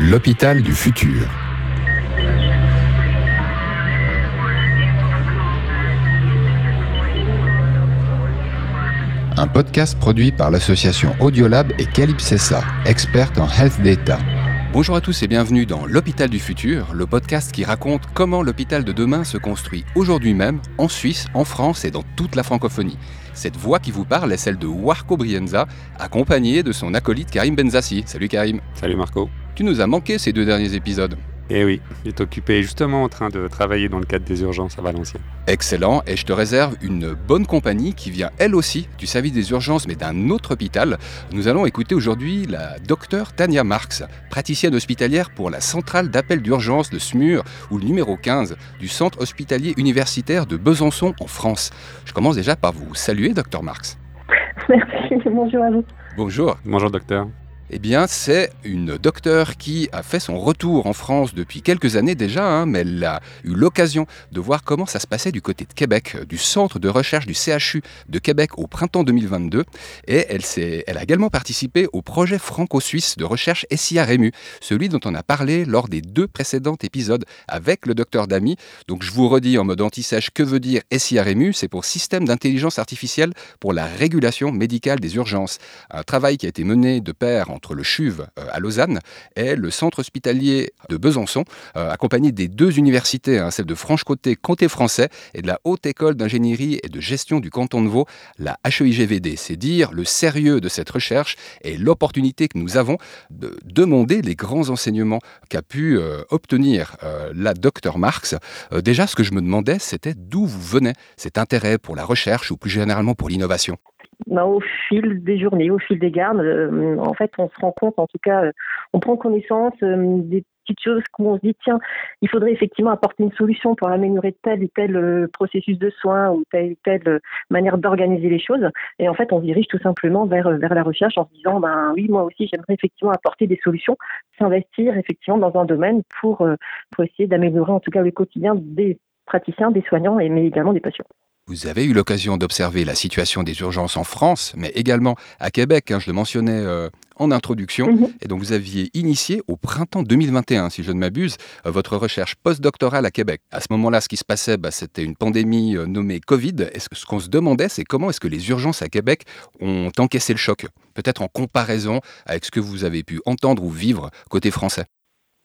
L'hôpital du futur. Un podcast produit par l'association Audiolab et Calypsessa, experte en health data. Bonjour à tous et bienvenue dans L'Hôpital du Futur, le podcast qui raconte comment l'hôpital de demain se construit aujourd'hui même en Suisse, en France et dans toute la francophonie. Cette voix qui vous parle est celle de Warco Brienza, accompagné de son acolyte Karim Benzassi. Salut Karim. Salut Marco. Tu nous as manqué ces deux derniers épisodes. Eh oui, il est occupé justement en train de travailler dans le cadre des urgences à Valenciennes. Excellent, et je te réserve une bonne compagnie qui vient elle aussi du service des urgences mais d'un autre hôpital. Nous allons écouter aujourd'hui la docteure Tania Marx, praticienne hospitalière pour la centrale d'appel d'urgence de SMUR ou le numéro 15 du centre hospitalier universitaire de Besançon en France. Je commence déjà par vous saluer, docteur Marx. Merci, bonjour à vous. Bonjour. Bonjour docteur. Eh bien, c'est une docteure qui a fait son retour en France depuis quelques années déjà, hein, mais elle a eu l'occasion de voir comment ça se passait du côté de Québec, du centre de recherche du CHU de Québec au printemps 2022. Et elle, a également participé au projet franco-suisse de recherche SIA Rému, celui dont on a parlé lors des deux précédents épisodes avec le docteur Damy. Donc, je vous redis en mode anti-sèche que veut dire SIA Rému? C'est pour Système d'intelligence artificielle pour la régulation médicale des urgences. Un travail qui a été mené de pair entre le CHUV euh, à Lausanne et le centre hospitalier de Besançon, euh, accompagné des deux universités, hein, celle de Franche-Comté, Comté français, et de la Haute École d'ingénierie et de gestion du canton de Vaud, la HEIGVD. C'est dire le sérieux de cette recherche et l'opportunité que nous avons de demander les grands enseignements qu'a pu euh, obtenir la docteur Marx. déjà, ce que je me demandais, c'était d'où vous venait cet intérêt pour la recherche ou plus généralement pour l'innovation ben, au fil des journées, au fil des gardes, euh, en fait, on se rend compte, en tout cas, euh, on prend connaissance euh, des petites choses où on se dit, tiens, il faudrait effectivement apporter une solution pour améliorer tel ou tel processus de soins ou telle ou telle manière d'organiser les choses. Et en fait, on se dirige tout simplement vers, vers la recherche en se disant, ben oui, moi aussi, j'aimerais effectivement apporter des solutions, s'investir effectivement dans un domaine pour, pour essayer d'améliorer en tout cas le quotidien des praticiens, des soignants, et, mais également des patients. Vous avez eu l'occasion d'observer la situation des urgences en France, mais également à Québec, hein, je le mentionnais euh, en introduction. Mhm. Et donc vous aviez initié au printemps 2021, si je ne m'abuse, euh, votre recherche postdoctorale à Québec. À ce moment-là, ce qui se passait, bah, c'était une pandémie euh, nommée Covid. Ce qu'on se demandait, c'est comment est-ce que les urgences à Québec ont encaissé le choc? Peut-être en comparaison avec ce que vous avez pu entendre ou vivre côté français.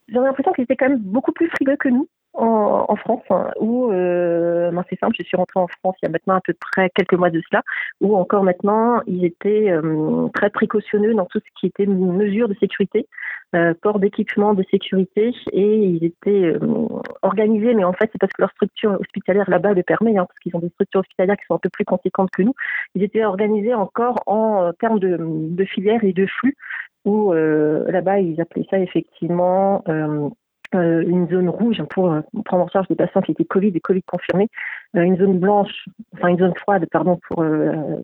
J'ai l'impression qu'ils étaient quand même beaucoup plus frileux que nous en, France, hein, où euh, c'est simple, je suis rentrée en France il y a maintenant à peu près quelques mois de cela, où encore maintenant ils étaient euh, très précautionneux dans tout ce qui était mesures de sécurité, euh, port d'équipement de sécurité, et ils étaient euh, organisés, mais en fait c'est parce que leur structure hospitalière là-bas le permet, hein, parce qu'ils ont des structures hospitalières qui sont un peu plus conséquentes que nous, ils étaient organisés encore en termes de, de filières et de flux, où là-bas ils appelaient ça effectivement euh, une zone rouge pour euh, prendre en charge des patients qui étaient Covid et Covid confirmés, euh, une zone blanche, enfin une zone froide, pardon, pour,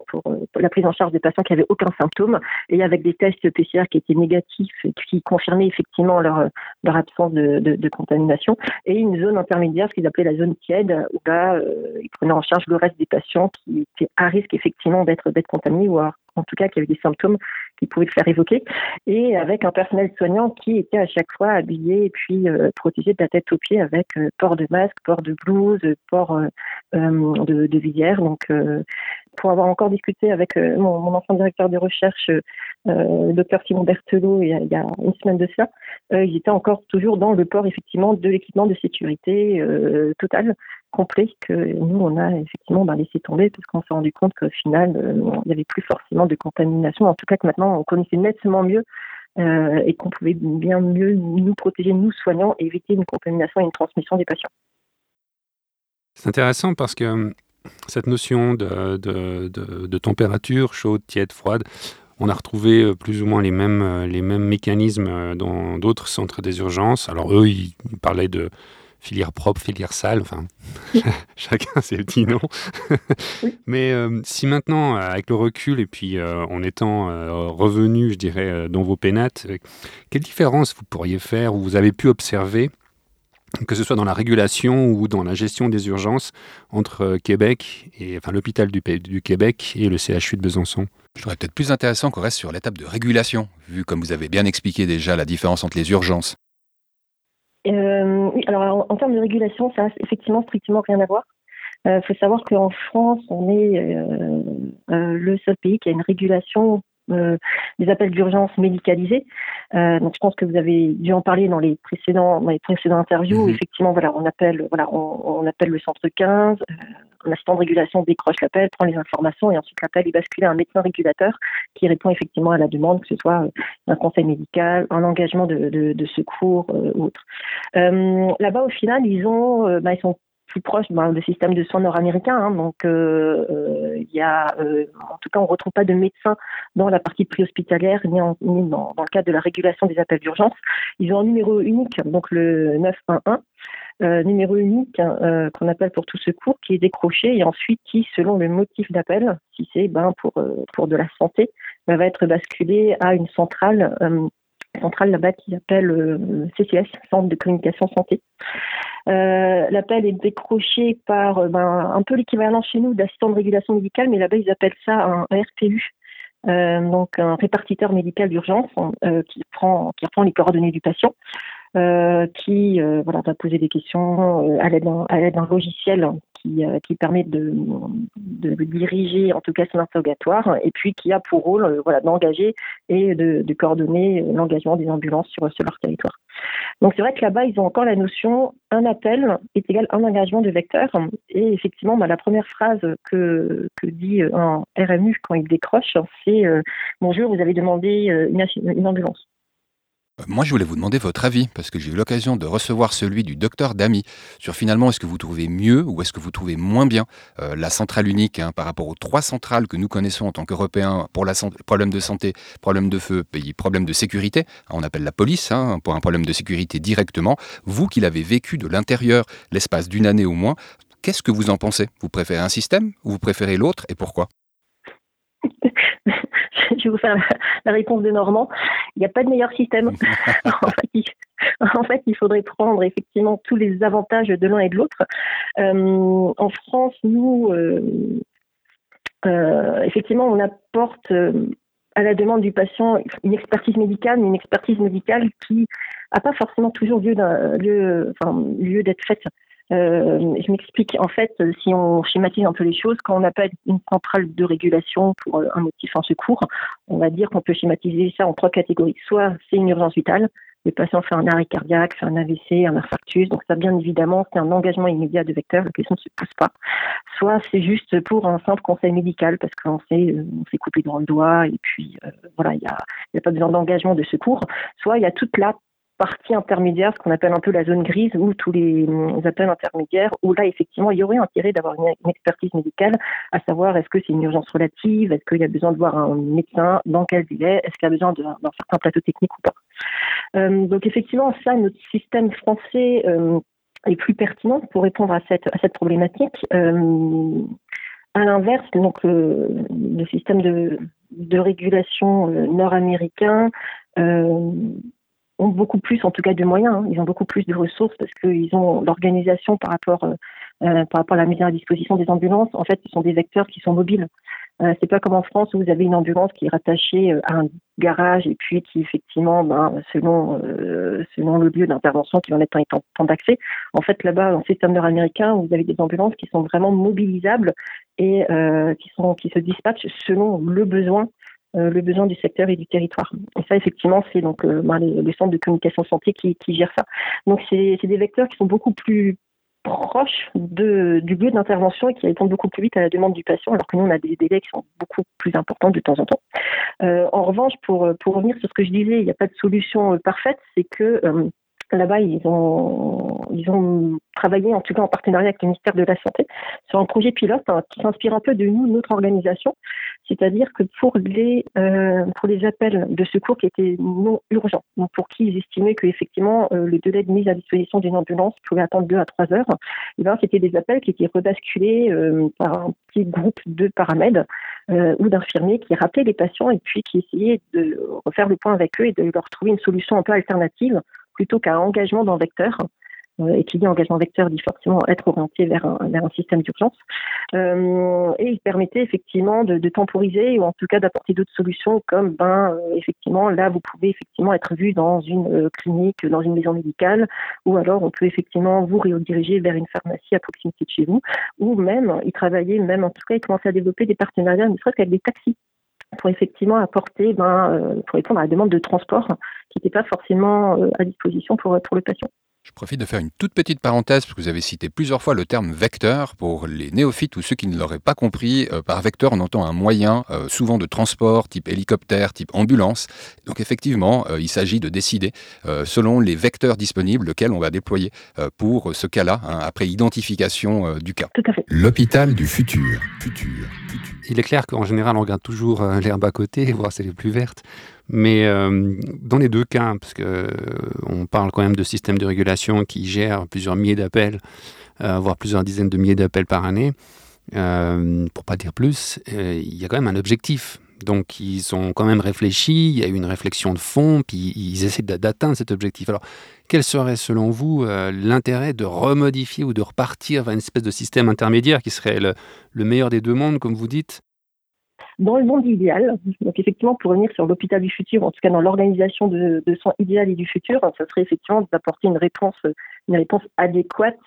pour, la prise en charge des patients qui avaient aucun symptôme. Et avec des tests PCR qui étaient négatifs et qui confirmaient effectivement leur, leur absence de, contamination, et une zone intermédiaire, ce qu'ils appelaient la zone tiède, où là, ils prenaient en charge le reste des patients qui étaient à risque effectivement d'être contaminés ou en tout cas qui avaient des symptômes qui pouvaient le faire évoquer, et avec un personnel soignant qui était à chaque fois habillé et puis euh, protégé de la tête aux pieds avec euh, port de masque, port de blouse, port euh, de, visière. Donc, pour avoir encore discuté avec mon, ancien directeur de recherche, le docteur Simon Berthelot, il y, a, il y, a, une semaine de cela, ils étaient encore toujours dans le port effectivement de l'équipement de sécurité total complet que nous, on a effectivement ben, laissé tomber parce qu'on s'est rendu compte qu'au final, euh, il n'y avait plus forcément de contamination. En tout cas, que maintenant, on connaissait nettement mieux euh, et qu'on pouvait bien mieux nous protéger, nous soignants, et éviter une contamination et une transmission des patients. C'est intéressant parce que hum, cette notion de, de, de, température chaude, tiède, froide, on a retrouvé euh, plus ou moins les mêmes, les mêmes mécanismes dans d'autres centres des urgences. Alors eux, ils parlaient de filière propre, filière sale, enfin, chacun ses petits noms. Mais euh, si maintenant, avec le recul et puis euh, en étant euh, revenu, je dirais, dans vos pénates, quelle différence vous pourriez faire ou vous avez pu observer que ce soit dans la régulation ou dans la gestion des urgences entre Québec et enfin l'hôpital du, du Québec et le CHU de Besançon? Je trouverais peut-être plus intéressant qu'on reste sur l'étape de régulation, vu comme vous avez bien expliqué déjà la différence entre les urgences. Euh, alors en, termes de régulation, ça n'a effectivement strictement rien à voir. Il euh, faut savoir qu'en France, on est euh, le seul pays qui a une régulation euh, des appels d'urgence médicalisés. Euh, donc je pense que vous avez dû en parler dans les précédents dans les précédents interviews. Mhm. Effectivement, voilà, on appelle voilà, on, appelle le centre 15. Euh, un assistant de régulation décroche l'appel, prend les informations et ensuite l'appel est basculé à un médecin régulateur qui répond effectivement à la demande, que ce soit un conseil médical, un engagement de, de, de secours ou autre. Là-bas, au final, ils ont, bah, ils sont proche ben, du système de soins nord-américain. Hein. donc, euh, euh, il y a, euh, en tout cas, on ne retrouve pas de médecins dans la partie préhospitalière ni, ni dans, le cadre de la régulation des appels d'urgence. Ils ont un numéro unique, donc le 911. numéro unique hein, qu'on appelle pour tout secours, qui est décroché et ensuite qui, selon le motif d'appel, si c'est ben, pour, pour de la santé, ben, va être basculé à une centrale centrale là-bas qui s'appelle CCS, Centre de communication santé. Euh, l'appel est décroché par euh, ben, un peu l'équivalent chez nous d'assistant de régulation médicale, mais là-bas ils appellent ça un RPU. Euh, donc un répartiteur médical d'urgence qui prend qui reprend les coordonnées du patient, qui voilà va poser des questions à l'aide d'un logiciel euh, qui, permet de, diriger en tout cas son interrogatoire et puis qui a pour rôle euh, voilà, d'engager et de, coordonner l'engagement des ambulances sur, leur territoire. Donc c'est vrai que là-bas, ils ont encore la notion un appel est égal à un engagement de vecteur. Et effectivement, bah, la première phrase que, dit un RMU quand il décroche, c'est euh, Bonjour, vous avez demandé une ambulance. Euh, moi, je voulais vous demander votre avis, parce que j'ai eu l'occasion de recevoir celui du docteur Damy sur finalement est-ce que vous trouvez mieux ou est-ce que vous trouvez moins bien euh, la centrale unique hein, par rapport aux trois centrales que nous connaissons en tant qu'Européens pour la problème de santé, problème de feu, pays, problème de sécurité. On appelle la police hein, pour un problème de sécurité directement. Vous qui l'avez vécu de l'intérieur l'espace d'une année au moins, qu'est-ce que vous en pensez? Vous préférez un système ou vous préférez l'autre et pourquoi? je vais vous faire la, réponse de Normand. Il n'y a pas de meilleur système. en, fait, il, faudrait prendre effectivement tous les avantages de l'un et de l'autre. Euh, en France, nous, euh, euh, effectivement, on apporte à la demande du patient une expertise médicale, mais une expertise médicale qui n'a pas forcément toujours lieu d'être faite. Euh, je m'explique. En fait, si on schématise un peu les choses, quand on appelle une centrale de régulation pour euh, un motif en secours, on va dire qu'on peut schématiser ça en trois catégories. Soit c'est une urgence vitale, le patient fait un arrêt cardiaque, fait un AVC, un infarctus, donc ça bien évidemment c'est un engagement immédiat de vecteur, la question ne se pose pas. Soit c'est juste pour un simple conseil médical parce qu'on s'est on s'est coupé dans le doigt et puis euh, voilà il n'y a pas besoin d'engagement de secours. Soit il y a toute la partie intermédiaire, ce qu'on appelle un peu la zone grise, où tous les, appels intermédiaires, où là, effectivement, il y aurait intérêt d'avoir une, expertise médicale, à savoir est-ce que c'est une urgence relative, est-ce qu'il y a besoin de voir un médecin, dans quel délai, est-ce qu'il y a besoin d'un certain plateau technique ou pas. Euh, donc, effectivement, ça, notre système français euh, est plus pertinent pour répondre à cette, problématique. Euh, à l'inverse, donc le système de régulation nord-américain ont beaucoup plus, en tout cas, de moyens. Hein. Ils ont beaucoup plus de ressources parce qu'ils ont l'organisation par rapport euh, euh, par rapport à la mise à disposition des ambulances. En fait, ce sont des vecteurs qui sont mobiles. Euh, c'est pas comme en France où vous avez une ambulance qui est rattachée euh, à un garage et puis qui effectivement, ben, selon selon le lieu d'intervention, qui va mettre un temps d'accès. En fait, là-bas, le système nord-américain, vous avez des ambulances qui sont vraiment mobilisables et qui sont qui se dispatchent selon le besoin le besoin du secteur et du territoire. Et ça, effectivement, c'est donc euh, ben, les, centres de communication santé qui, qui gèrent ça. Donc, c'est des vecteurs qui sont beaucoup plus proches du lieu d'intervention et qui répondent beaucoup plus vite à la demande du patient, alors que nous, on a des délais qui sont beaucoup plus importants de temps en temps. Euh, en revanche, pour, pour revenir sur ce que je disais, il n'y a pas de solution parfaite, c'est que Là-bas, ils ont, ils ont travaillé, en tout cas en partenariat avec le ministère de la Santé, sur un projet pilote hein, qui s'inspire un peu de nous, notre organisation. C'est-à-dire que pour les, euh, pour les appels de secours qui étaient non urgents, donc pour qui ils estimaient qu'effectivement euh, le délai de mise à disposition d'une ambulance pouvait attendre deux à trois heures, eh ben, c'était des appels qui étaient rebasculés euh, par un petit groupe de paramèdes ou d'infirmiers qui rappelaient les patients et puis qui essayaient de refaire le point avec eux et de leur trouver une solution un peu alternative plutôt qu'un engagement dans vecteur. et qui dit engagement vecteur dit forcément être orienté vers un, vers un système d'urgence. et il permettait effectivement de, temporiser ou en tout cas d'apporter d'autres solutions comme ben effectivement là vous pouvez effectivement être vu dans une clinique, dans une maison médicale, ou alors on peut effectivement vous rediriger vers une pharmacie à proximité de chez vous, ou même il travaillait même en tout cas il commençait à développer des partenariats, ne serait-ce qu'avec des taxis pour effectivement apporter, ben, euh, pour répondre à la demande de transport qui n'était pas forcément euh, à disposition pour, pour le patient. Je profite de faire une toute petite parenthèse, parce que vous avez cité plusieurs fois le terme vecteur. Pour les néophytes ou ceux qui ne l'auraient pas compris, euh, par vecteur, on entend un moyen, souvent de transport, type hélicoptère, type ambulance. Donc effectivement, il s'agit de décider, selon les vecteurs disponibles, lequel on va déployer pour ce cas-là, hein, après identification du cas. Tout à fait. L'hôpital du futur. futur. Il est clair qu'en général, on regarde toujours l'herbe à côté, voir si elle est plus verte. Mais euh, dans les deux cas, parce qu'on euh, parle quand même de systèmes de régulation qui gèrent plusieurs milliers d'appels, euh, voire plusieurs dizaines de milliers d'appels par année, pour pas dire plus, il y a quand même un objectif. Donc ils ont quand même réfléchi, il y a eu une réflexion de fond, puis ils essaient d'atteindre cet objectif. Alors quel serait selon vous l'intérêt de remodifier ou de repartir vers une espèce de système intermédiaire qui serait le, le meilleur des deux mondes, comme vous dites? Dans le monde idéal, donc effectivement pour revenir sur l'hôpital du futur, en tout cas dans l'organisation de, soins idéal et du futur, ça serait effectivement d'apporter une réponse, une réponse adéquate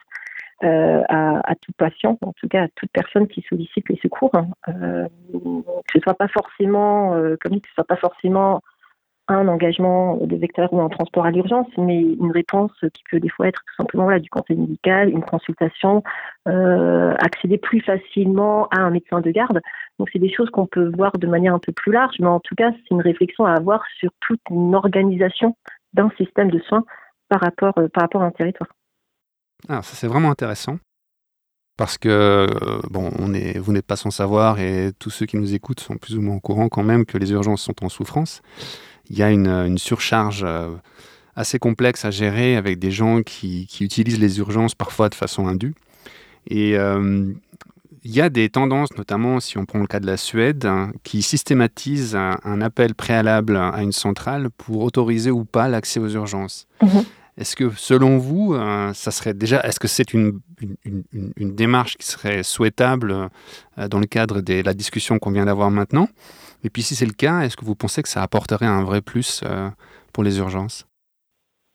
euh, à, à, tout patient, en tout cas à toute personne qui sollicite les secours, hein. euh, que ce soit pas forcément, euh, comme que ce soit pas forcément un engagement de vecteur ou un transport à l'urgence, mais une réponse qui peut des fois être tout simplement du conseil médical, une consultation, euh, accéder plus facilement à un médecin de garde. Donc c'est des choses qu'on peut voir de manière un peu plus large, mais en tout cas c'est une réflexion à avoir sur toute une organisation d'un système de soins par rapport, euh, par rapport à un territoire. Ah, ça c'est vraiment intéressant parce que euh, bon, on est, vous n'êtes pas sans savoir et tous ceux qui nous écoutent sont plus ou moins au courant quand même que les urgences sont en souffrance il y a une, surcharge euh, assez complexe à gérer avec des gens qui, utilisent les urgences parfois de façon indue. Et euh, il y a des tendances, notamment si on prend le cas de la Suède, hein, qui systématisent un, appel préalable à une centrale pour autoriser ou pas l'accès aux urgences. Mhm. Est-ce que, selon vous, euh, ça serait déjà, est-ce que c'est une, une, démarche qui serait souhaitable dans le cadre de la discussion qu'on vient d'avoir maintenant? Et puis si c'est le cas, est-ce que vous pensez que ça apporterait un vrai plus euh, pour les urgences?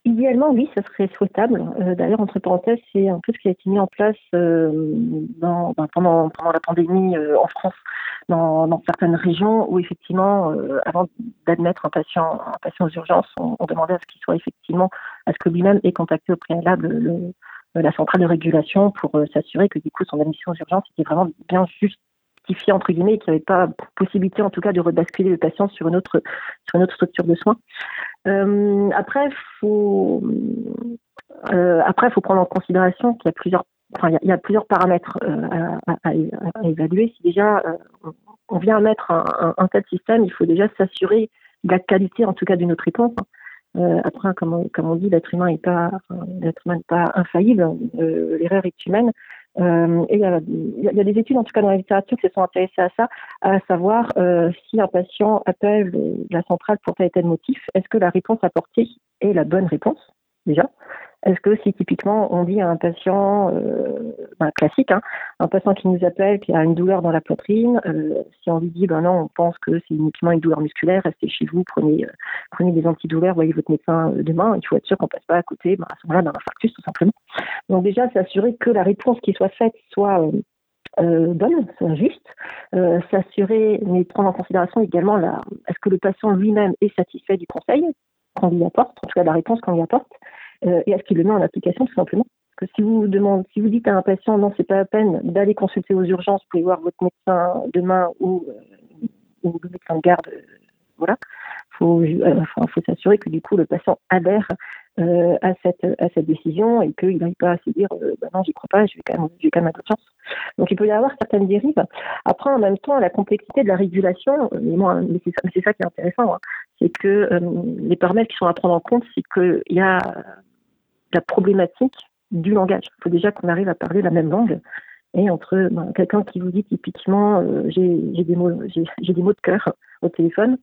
Idéalement, oui, ça serait souhaitable. Euh, d'ailleurs, entre parenthèses, c'est un peu ce qui a été mis en place euh, dans, ben, pendant, la pandémie en France, dans, certaines régions où effectivement, avant d'admettre un patient, aux urgences, on, demandait à ce qu'il soit effectivement, à ce que lui-même ait contacté au préalable le, la centrale de régulation pour s'assurer que du coup son admission aux urgences était vraiment bien juste entre qu'il n'y avait pas possibilité en tout cas de rebasculer le patient sur une autre, sur une autre structure de soins. Euh, après, faut, euh, après, faut prendre en considération qu'il y a plusieurs, enfin, il y a, plusieurs paramètres euh, à, évaluer. Si déjà on vient mettre un, un, tel système, il faut déjà s'assurer de la qualité, en tout cas, de notre réponse. après, comme on, comme on dit, l'être humain n'est pas, l'être humain n'est pas infaillible. L'erreur est humaine. Euh, et il y, a, des études, en tout cas dans la littérature, qui se sont intéressées à ça, à savoir euh, si un patient appelle la centrale pour tel et tel motif, est-ce que la réponse apportée est la bonne réponse, déjà? Est-ce que si typiquement on dit à un patient euh, ben, classique, hein, un patient qui nous appelle, qui a une douleur dans la poitrine, euh, si on lui dit ben non, on pense que c'est uniquement une douleur musculaire, restez chez vous, prenez, euh, prenez des antidouleurs, voyez votre médecin demain, il faut être sûr qu'on passe pas à côté ben, à ce moment-là d'un infarctus tout simplement. Donc déjà s'assurer que la réponse qui soit faite soit bonne, soit juste, s'assurer, mais prendre en considération également la, est-ce que le patient lui-même est satisfait du conseil qu'on lui apporte, en tout cas de la réponse qu'on lui apporte, euh, et est-ce qu'il le met en application tout simplement Parce que si vous demandez, si vous dites à un patient non, c'est pas la peine d'aller consulter aux urgences, vous pouvez voir votre médecin demain ou, euh, ou le médecin de garde, euh, voilà. Faut, faut s'assurer que du coup le patient adhère à cette à cette décision et qu'il n'aille pas à se dire bah non j'y crois pas je vais quand même je vais chance donc il peut y avoir certaines dérives après en même temps la complexité de la régulation mais moi mais c'est ça, qui est intéressant hein, c'est que les paramètres qui sont à prendre en compte c'est qu'il y a la problématique du langage. Il faut déjà qu'on arrive à parler la même langue. Et entre ben, quelqu'un qui vous dit typiquement euh, j'ai des mots j'ai des mots de cœur au téléphone,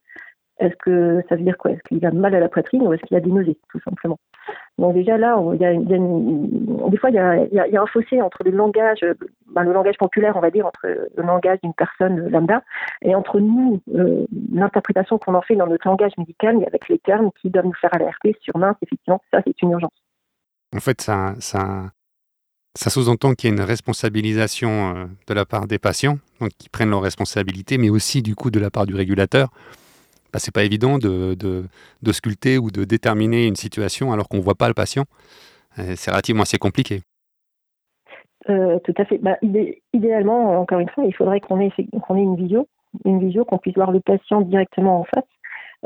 est-ce que ça veut dire quoi? Est-ce qu'il a mal à la poitrine ou est-ce qu'il a des nausées, tout simplement? Donc déjà là, il y a, des fois, il y, a, un fossé entre le langage, ben, le langage populaire, on va dire, entre le langage d'une personne lambda et entre nous, euh, l'interprétation qu'on en fait dans notre langage médical, mais avec les termes qui doivent nous faire alerter sur mince, effectivement, ça c'est une urgence. En fait, ça, ça, ça sous-entend qu'il y a une responsabilisation euh, de la part des patients, donc qui prennent leurs responsabilités, mais aussi du coup de la part du régulateur. Bah, c'est pas évident de, de, sculpter ou de déterminer une situation alors qu'on ne voit pas le patient. Euh, c'est relativement assez compliqué. Euh, tout à fait. Bah, idéalement, encore une fois, il faudrait qu'on ait, qu'on ait une visio, une visio, qu'on puisse voir le patient directement en face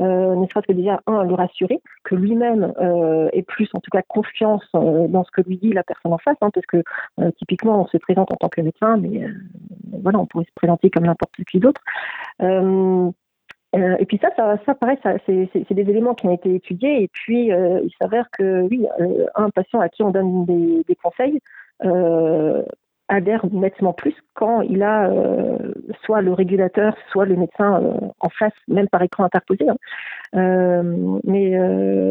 euh, ne serait-ce que déjà, un, le rassurer, que lui-même euh, ait plus, en tout cas, confiance dans ce que lui dit la personne en face, hein, parce que typiquement, on se présente en tant que médecin, mais voilà, on pourrait se présenter comme n'importe qui d'autre. Et puis ça, ça, ça c'est, des éléments qui ont été étudiés. Et puis, il s'avère que oui, un patient à qui on donne des, conseils adhère nettement plus quand il a euh, soit le régulateur, soit le médecin euh, en face, même par écran interposé. Hein. Euh, mais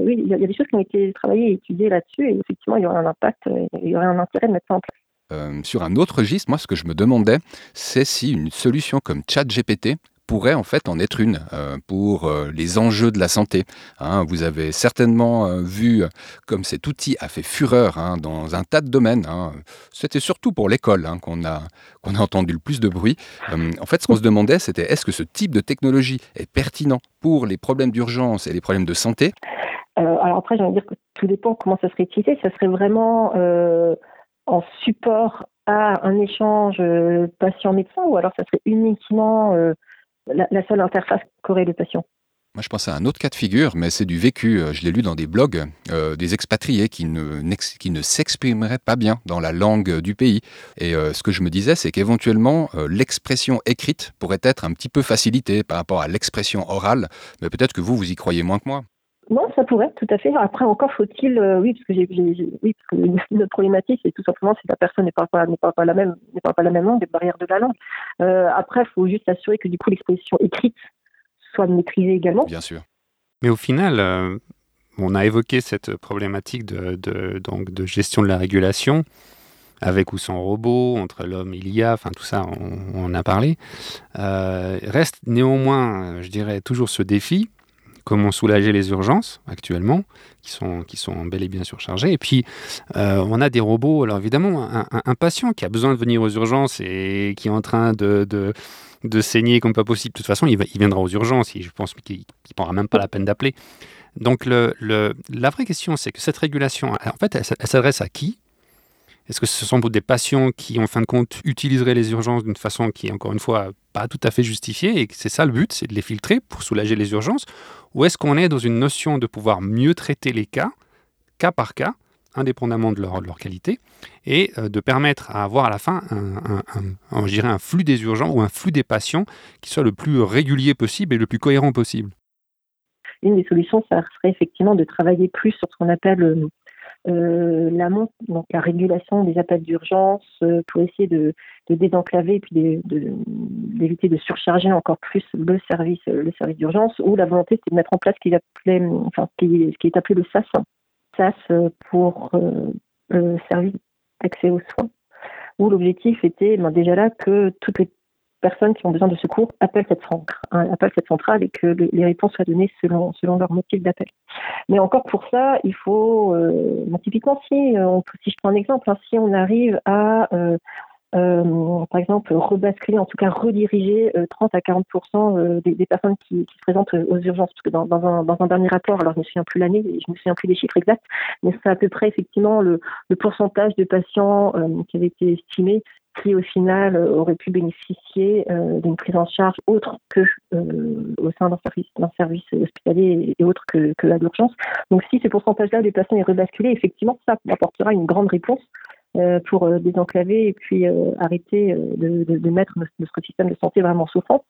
oui, il y, a des choses qui ont été travaillées et étudiées là-dessus, et effectivement, il y aurait un impact, il y aurait un intérêt de mettre ça en place. sur un autre registre, moi, ce que je me demandais, c'est si une solution comme ChatGPT pourrait en fait en être une euh, pour euh, les enjeux de la santé. Hein. vous avez certainement euh, vu comme cet outil a fait fureur hein, dans un tas de domaines. Hein. C'était surtout pour l'école qu'on a, qu'on a entendu le plus de bruit. en fait, ce qu'on se demandait, c'était est-ce que ce type de technologie est pertinent pour les problèmes d'urgence et les problèmes de santé? Alors après, j'ai envie de dire que tout dépend comment ça serait utilisé. Ça serait vraiment en support à un échange patient-médecin ou alors ça serait uniquement la, seule interface qu'aurait le patient. Moi, je pense à un autre cas de figure, mais c'est du vécu. Euh, je l'ai lu dans des blogs, euh, des expatriés qui ne, s'exprimeraient pas bien dans la langue du pays. Et euh, ce que je me disais, c'est qu'éventuellement, l'expression écrite pourrait être un petit peu facilitée par rapport à l'expression orale. Mais peut-être que vous, vous y croyez moins que moi. Non, ça pourrait, tout à fait. Après, encore faut-il, euh, oui, parce que j'ai, notre problématique, c'est tout simplement si la personne ne parle pas, la même, ne parle pas la même langue, des barrières de la langue. Euh, après, il faut juste s'assurer que du coup l'exposition écrite soit maîtrisée également. Bien sûr. Mais au final, euh, on a évoqué cette problématique de, donc de gestion de la régulation avec ou sans robot, entre l'homme et l'IA, enfin tout ça, on, on a parlé. reste néanmoins, je dirais, toujours ce défi comment soulager les urgences actuellement, qui sont, qui sont bel et bien surchargées. Et puis, euh, on a des robots. Alors évidemment, un, patient qui a besoin de venir aux urgences et qui est en train de, de, saigner comme pas possible, de toute façon, il, viendra aux urgences. Et je pense qu'il ne prendra même pas la peine d'appeler. Donc le, le, la vraie question, c'est que cette régulation, en fait, elle s'adresse à qui? Est-ce que ce sont des patients qui, en fin de compte, utiliseraient les urgences d'une façon qui encore une fois, pas tout à fait justifiée et c'est ça le but, c'est de les filtrer pour soulager les urgences? Ou est-ce qu'on est dans une notion de pouvoir mieux traiter les cas, cas par cas, indépendamment de leur, qualité, et euh, de permettre à avoir à la fin un, un, un flux des urgences ou un flux des patients qui soit le plus régulier possible et le plus cohérent possible? Une des solutions, ça serait effectivement de travailler plus sur ce qu'on appelle euh, l'amont, donc la régulation des appels d'urgence euh, pour essayer de, de désenclaver et puis d'éviter de, surcharger encore plus le service, le service d'urgence, où la volonté c'était de mettre en place ce qui, appelait, enfin, ce qui, est appelé le SAS, SAS pour euh, service d'accès aux soins, où l'objectif était ben, déjà là que toutes les personnes qui ont besoin de secours appellent cette, hein, cette centrale et que les réponses soient données selon, selon leur motif d'appel. Mais encore pour ça, il faut, euh, typiquement, si, euh, si je prends un exemple, hein, si on arrive à, euh, par exemple, rebasculer, en tout cas rediriger 30 à 40% des, personnes qui, se présentent aux urgences, parce que dans, un, dans un, dernier rapport, alors je ne me souviens plus l'année, je ne me souviens plus des chiffres exacts, mais c'est à peu près effectivement le, le pourcentage de patients qui avait été estimé qui au final euh, auraient pu bénéficier euh, d'une prise en charge autre que euh, au sein d'un service, service hospitalier et, autre que, que à. Donc si ce pourcentage-là des patients est rebasculé, effectivement, ça apportera une grande réponse pour désenclaver et puis arrêter de, mettre notre système de santé vraiment souffrant.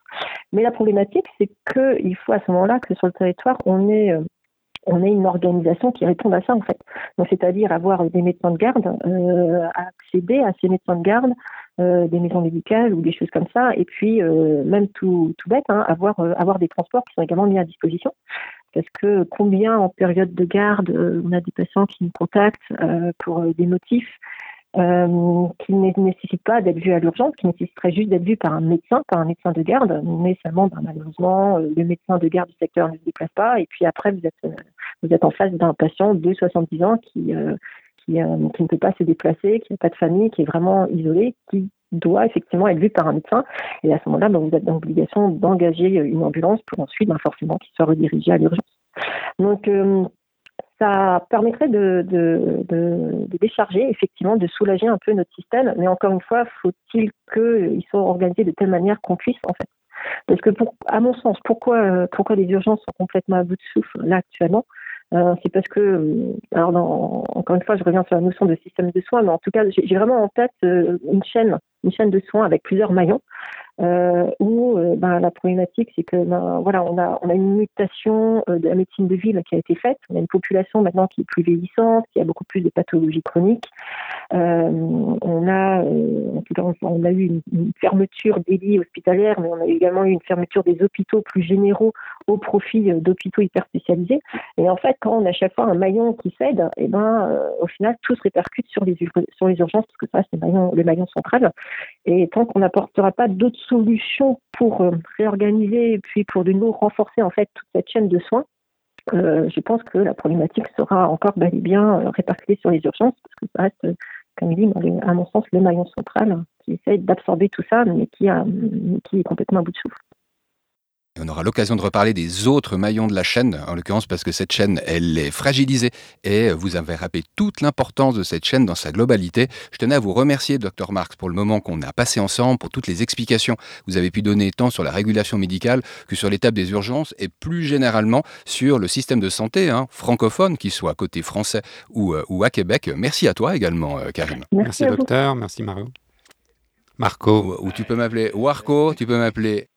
Mais la problématique, c'est qu'il faut à ce moment-là que sur le territoire, on ait on ait une organisation qui réponde à ça en fait. C'est-à-dire avoir des médecins de garde, euh, accéder à ces médecins de garde, euh, des maisons médicales ou des choses comme ça, et puis euh, même tout, tout bête, hein, avoir avoir des transports qui sont également mis à disposition parce que combien en période de garde on a des patients qui nous contactent pour des motifs euh, qui ne nécessite pas d'être vu à l'urgence, qui nécessiterait juste d'être vu par un médecin, par un médecin de garde, mais seulement, ben, malheureusement, euh, le médecin de garde du secteur ne se déplace pas, et puis après, vous êtes, euh, vous êtes en face d'un patient de 70 ans qui, qui, qui, ne peut pas se déplacer, qui n'a pas de famille, qui est vraiment isolé, qui doit effectivement être vu par un médecin, et à ce moment-là, ben, vous êtes dans l'obligation d'engager une ambulance pour ensuite, ben, forcément, qu'il soit redirigé à l'urgence. Donc, ça permettrait de, décharger, effectivement, de soulager un peu notre système. Mais encore une fois, faut-il qu'il soit organisé de telle manière qu'on puisse, en fait. Parce que, à mon sens, pourquoi, pourquoi les urgences sont complètement à bout de souffle là actuellement euh, c'est parce que, euh, alors encore une fois, je reviens sur la notion de système de soins, mais en tout cas, j'ai vraiment en tête euh, une chaîne, une chaîne de soins avec plusieurs maillons euh, où euh, ben, la problématique, c'est que ben, voilà, on a, on a une mutation euh, de la médecine de ville qui a été faite. On a une population maintenant qui est plus vieillissante, qui a beaucoup plus de pathologies chroniques. On a, on a eu une, fermeture des lits hospitalières, mais on a également eu une fermeture des hôpitaux plus généraux au profit d'hôpitaux hyper spécialisés. Et en fait, quand on a chaque fois un maillon qui cède, et eh ben, au final, tout se répercute sur les, sur les urgences, parce que ça, c'est le maillon, le maillon central. Et tant qu'on n'apportera pas d'autres solutions pour euh, réorganiser et puis pour de nouveau renforcer en fait toute cette chaîne de soins, euh, je pense que la problématique sera encore bel et bien euh, répartie sur les urgences, parce que ça reste, comme dit, à mon sens, le maillon central qui essaye d'absorber tout ça, mais qui, a, qui est complètement à bout de souffle on aura l'occasion de reparler des autres maillons de la chaîne, en l'occurrence parce que cette chaîne, elle est fragilisée et vous avez rappelé toute l'importance de cette chaîne dans sa globalité. Je tenais à vous remercier, Dr Marx, pour le moment qu'on a passé ensemble, pour toutes les explications que vous avez pu donner tant sur la régulation médicale que sur l'étape des urgences et plus généralement sur le système de santé hein, francophone, qu'il soit côté français ou, euh, ou, à Québec. Merci à toi également, euh, Karim. Merci, docteur. Merci, Mario. Marco. Ou, ou tu peux m'appeler Warco, tu peux m'appeler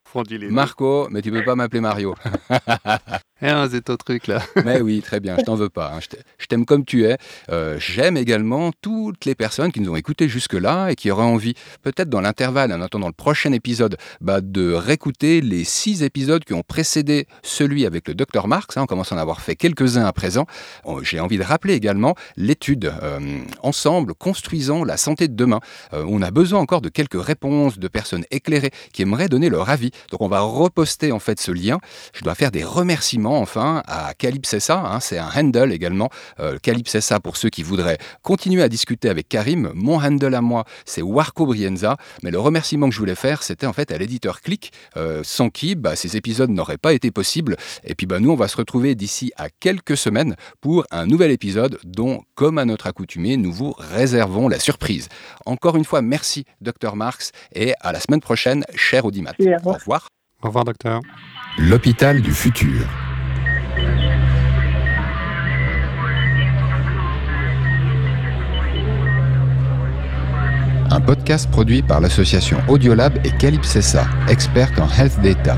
Marco, mais tu peux pas m'appeler Mario. Ah, c'est ton truc là. Mais oui, très bien, je t'en veux pas. Hein. Je t'aime comme tu es. Euh, j'aime également toutes les personnes qui nous ont écoutés jusque-là et qui auraient envie, peut-être dans l'intervalle, en attendant le prochain épisode, bah, de réécouter les six épisodes qui ont précédé celui avec le docteur Marx. Hein. on commence à en avoir fait quelques-uns à présent. Oh, j'ai envie de rappeler également l'étude euh, Ensemble, construisons la santé de demain. Euh, on a besoin encore de quelques réponses de personnes éclairées qui aimeraient donner leur avis. Donc on va reposter en fait ce lien. Je dois faire des remerciements enfin à Calypsessa, hein, c'est un handle également, euh, Calypsessa pour ceux qui voudraient continuer à discuter avec Karim. Mon handle à moi, c'est Warco Brienza, mais le remerciement que je voulais faire, c'était en fait à l'éditeur Click, euh, sans qui bah, ces épisodes n'auraient pas été possibles. Et puis bah, nous, on va se retrouver d'ici à quelques semaines pour un nouvel épisode dont, comme à notre accoutumée, nous vous réservons la surprise. Encore une fois, merci Dr Marx et à la semaine prochaine, cher Audimat. Au revoir. Au revoir, docteur. L'hôpital du futur. Un podcast produit par l'association Audiolab et Calypsessa, experte en health data.